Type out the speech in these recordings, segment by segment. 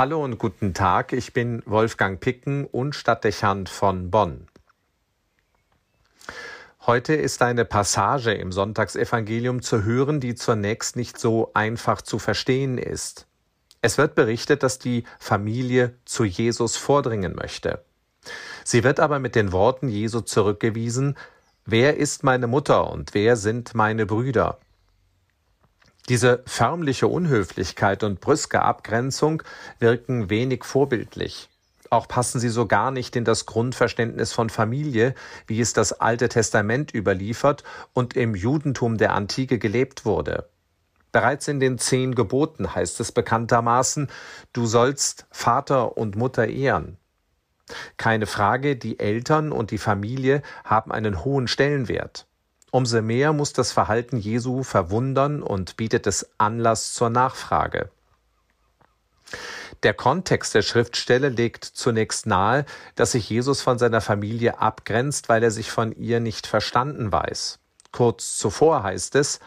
Hallo und guten Tag, ich bin Wolfgang Picken und Stadtdechant von Bonn. Heute ist eine Passage im Sonntagsevangelium zu hören, die zunächst nicht so einfach zu verstehen ist. Es wird berichtet, dass die Familie zu Jesus vordringen möchte. Sie wird aber mit den Worten Jesu zurückgewiesen, Wer ist meine Mutter und wer sind meine Brüder? Diese förmliche Unhöflichkeit und brüske Abgrenzung wirken wenig vorbildlich. Auch passen sie so gar nicht in das Grundverständnis von Familie, wie es das Alte Testament überliefert und im Judentum der Antike gelebt wurde. Bereits in den zehn Geboten heißt es bekanntermaßen, du sollst Vater und Mutter ehren. Keine Frage, die Eltern und die Familie haben einen hohen Stellenwert. Umso mehr muss das Verhalten Jesu verwundern und bietet es Anlass zur Nachfrage. Der Kontext der Schriftstelle legt zunächst nahe, dass sich Jesus von seiner Familie abgrenzt, weil er sich von ihr nicht verstanden weiß. Kurz zuvor heißt es,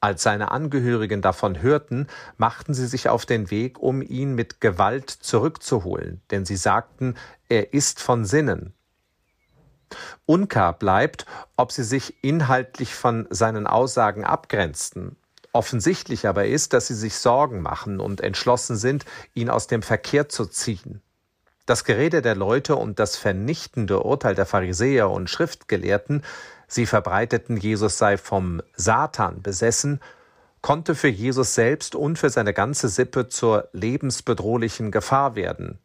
als seine Angehörigen davon hörten, machten sie sich auf den Weg, um ihn mit Gewalt zurückzuholen, denn sie sagten, er ist von Sinnen. Unklar bleibt, ob sie sich inhaltlich von seinen Aussagen abgrenzten. Offensichtlich aber ist, dass sie sich Sorgen machen und entschlossen sind, ihn aus dem Verkehr zu ziehen. Das Gerede der Leute und das vernichtende Urteil der Pharisäer und Schriftgelehrten, sie verbreiteten, Jesus sei vom Satan besessen, konnte für Jesus selbst und für seine ganze Sippe zur lebensbedrohlichen Gefahr werden.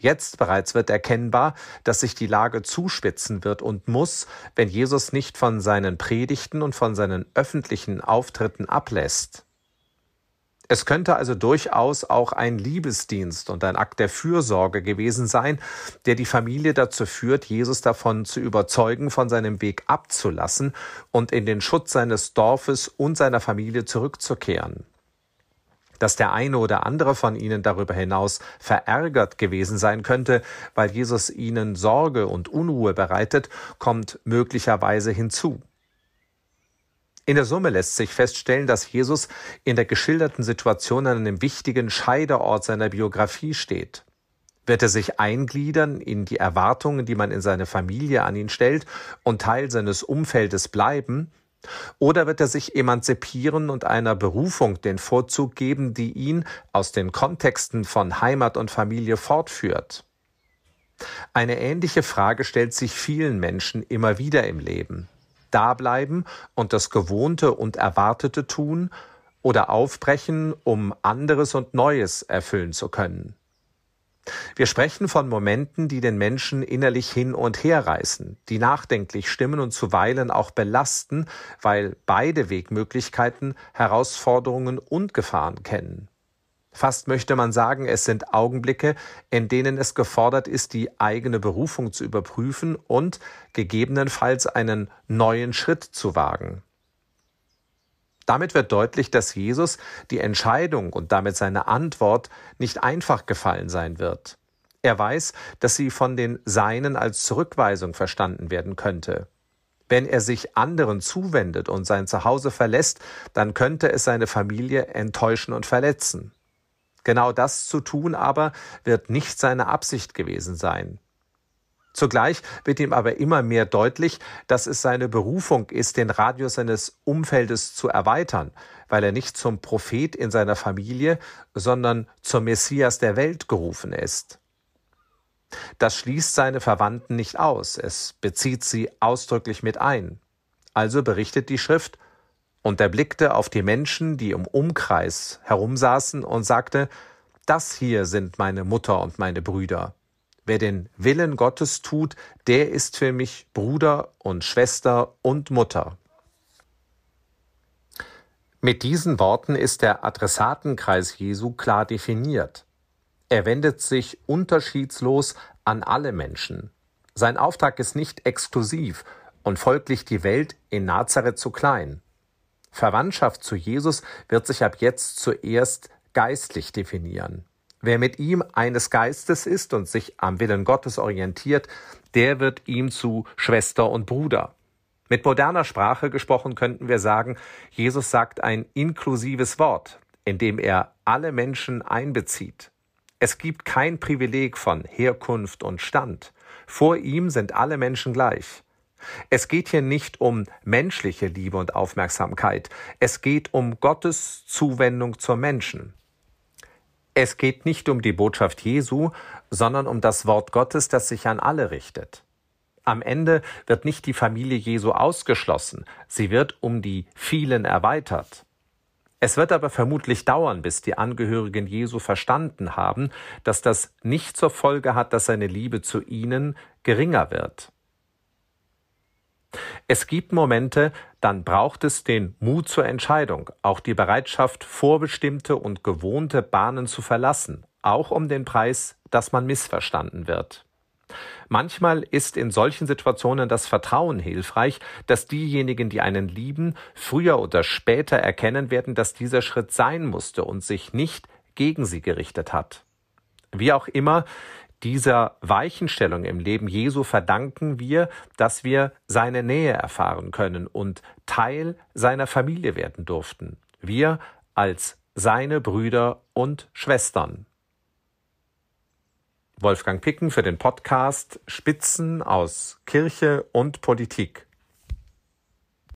Jetzt bereits wird erkennbar, dass sich die Lage zuspitzen wird und muss, wenn Jesus nicht von seinen Predigten und von seinen öffentlichen Auftritten ablässt. Es könnte also durchaus auch ein Liebesdienst und ein Akt der Fürsorge gewesen sein, der die Familie dazu führt, Jesus davon zu überzeugen, von seinem Weg abzulassen und in den Schutz seines Dorfes und seiner Familie zurückzukehren. Dass der eine oder andere von ihnen darüber hinaus verärgert gewesen sein könnte, weil Jesus ihnen Sorge und Unruhe bereitet, kommt möglicherweise hinzu. In der Summe lässt sich feststellen, dass Jesus in der geschilderten Situation an einem wichtigen Scheideort seiner Biografie steht. Wird er sich eingliedern in die Erwartungen, die man in seine Familie an ihn stellt und Teil seines Umfeldes bleiben, oder wird er sich emanzipieren und einer Berufung den Vorzug geben, die ihn aus den Kontexten von Heimat und Familie fortführt? Eine ähnliche Frage stellt sich vielen Menschen immer wieder im Leben. Dableiben und das Gewohnte und Erwartete tun oder aufbrechen, um anderes und Neues erfüllen zu können. Wir sprechen von Momenten, die den Menschen innerlich hin und her reißen, die nachdenklich stimmen und zuweilen auch belasten, weil beide Wegmöglichkeiten Herausforderungen und Gefahren kennen. Fast möchte man sagen, es sind Augenblicke, in denen es gefordert ist, die eigene Berufung zu überprüfen und gegebenenfalls einen neuen Schritt zu wagen. Damit wird deutlich, dass Jesus die Entscheidung und damit seine Antwort nicht einfach gefallen sein wird. Er weiß, dass sie von den Seinen als Zurückweisung verstanden werden könnte. Wenn er sich anderen zuwendet und sein Zuhause verlässt, dann könnte es seine Familie enttäuschen und verletzen. Genau das zu tun aber wird nicht seine Absicht gewesen sein. Zugleich wird ihm aber immer mehr deutlich, dass es seine Berufung ist, den Radius seines Umfeldes zu erweitern, weil er nicht zum Prophet in seiner Familie, sondern zum Messias der Welt gerufen ist. Das schließt seine Verwandten nicht aus, es bezieht sie ausdrücklich mit ein. Also berichtet die Schrift, und er blickte auf die Menschen, die im Umkreis herumsaßen, und sagte, Das hier sind meine Mutter und meine Brüder. Wer den Willen Gottes tut, der ist für mich Bruder und Schwester und Mutter. Mit diesen Worten ist der Adressatenkreis Jesu klar definiert. Er wendet sich unterschiedslos an alle Menschen. Sein Auftrag ist nicht exklusiv und folglich die Welt in Nazareth zu klein. Verwandtschaft zu Jesus wird sich ab jetzt zuerst geistlich definieren. Wer mit ihm eines Geistes ist und sich am Willen Gottes orientiert, der wird ihm zu Schwester und Bruder. Mit moderner Sprache gesprochen könnten wir sagen, Jesus sagt ein inklusives Wort, in dem er alle Menschen einbezieht. Es gibt kein Privileg von Herkunft und Stand. Vor ihm sind alle Menschen gleich. Es geht hier nicht um menschliche Liebe und Aufmerksamkeit, es geht um Gottes Zuwendung zur Menschen. Es geht nicht um die Botschaft Jesu, sondern um das Wort Gottes, das sich an alle richtet. Am Ende wird nicht die Familie Jesu ausgeschlossen, sie wird um die vielen erweitert. Es wird aber vermutlich dauern, bis die Angehörigen Jesu verstanden haben, dass das nicht zur Folge hat, dass seine Liebe zu ihnen geringer wird. Es gibt Momente, dann braucht es den Mut zur Entscheidung, auch die Bereitschaft, vorbestimmte und gewohnte Bahnen zu verlassen, auch um den Preis, dass man missverstanden wird. Manchmal ist in solchen Situationen das Vertrauen hilfreich, dass diejenigen, die einen lieben, früher oder später erkennen werden, dass dieser Schritt sein musste und sich nicht gegen sie gerichtet hat. Wie auch immer, dieser Weichenstellung im Leben Jesu verdanken wir, dass wir seine Nähe erfahren können und Teil seiner Familie werden durften. Wir als seine Brüder und Schwestern. Wolfgang Picken für den Podcast Spitzen aus Kirche und Politik.